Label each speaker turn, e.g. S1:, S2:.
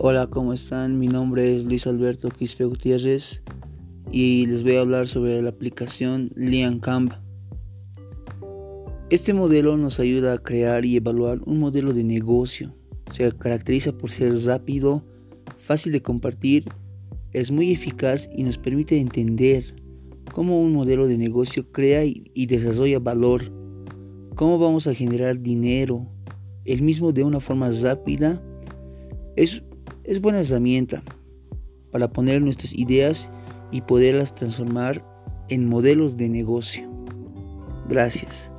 S1: Hola, ¿cómo están? Mi nombre es Luis Alberto Quispe Gutiérrez y les voy a hablar sobre la aplicación LeanCamp. Este modelo nos ayuda a crear y evaluar un modelo de negocio. Se caracteriza por ser rápido, fácil de compartir, es muy eficaz y nos permite entender cómo un modelo de negocio crea y desarrolla valor, cómo vamos a generar dinero, el mismo de una forma rápida. Es es buena herramienta para poner nuestras ideas y poderlas transformar en modelos de negocio. Gracias.